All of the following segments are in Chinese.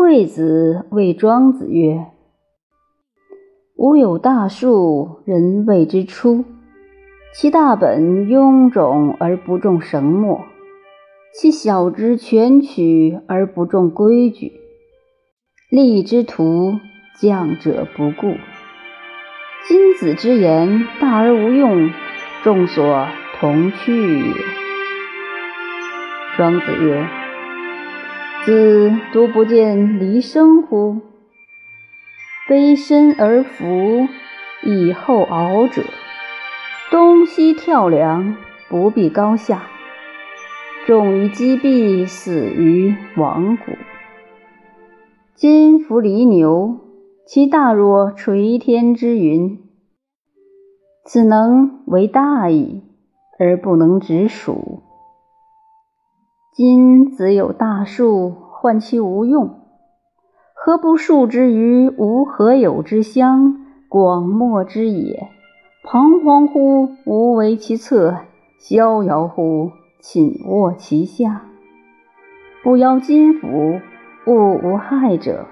惠子谓庄子曰：“吾有大树，人谓之初。其大本臃肿而不重绳墨，其小枝全曲而不重规矩。立之徒，降者不顾。君子之言，大而无用，众所同去也。”庄子曰：“子独不见离生乎？卑身而伏，以后敖者，东西跳梁，不避高下，重于击壁，死于亡谷。今夫离牛，其大若垂天之云，此能为大矣，而不能直属。”今子有大树，患其无用，何不树之于无何有之乡，广漠之野？彷徨乎无为其侧，逍遥乎寝卧其下。不邀金斧，物无害者，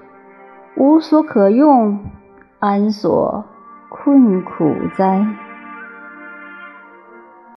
无所可用，安所困苦哉？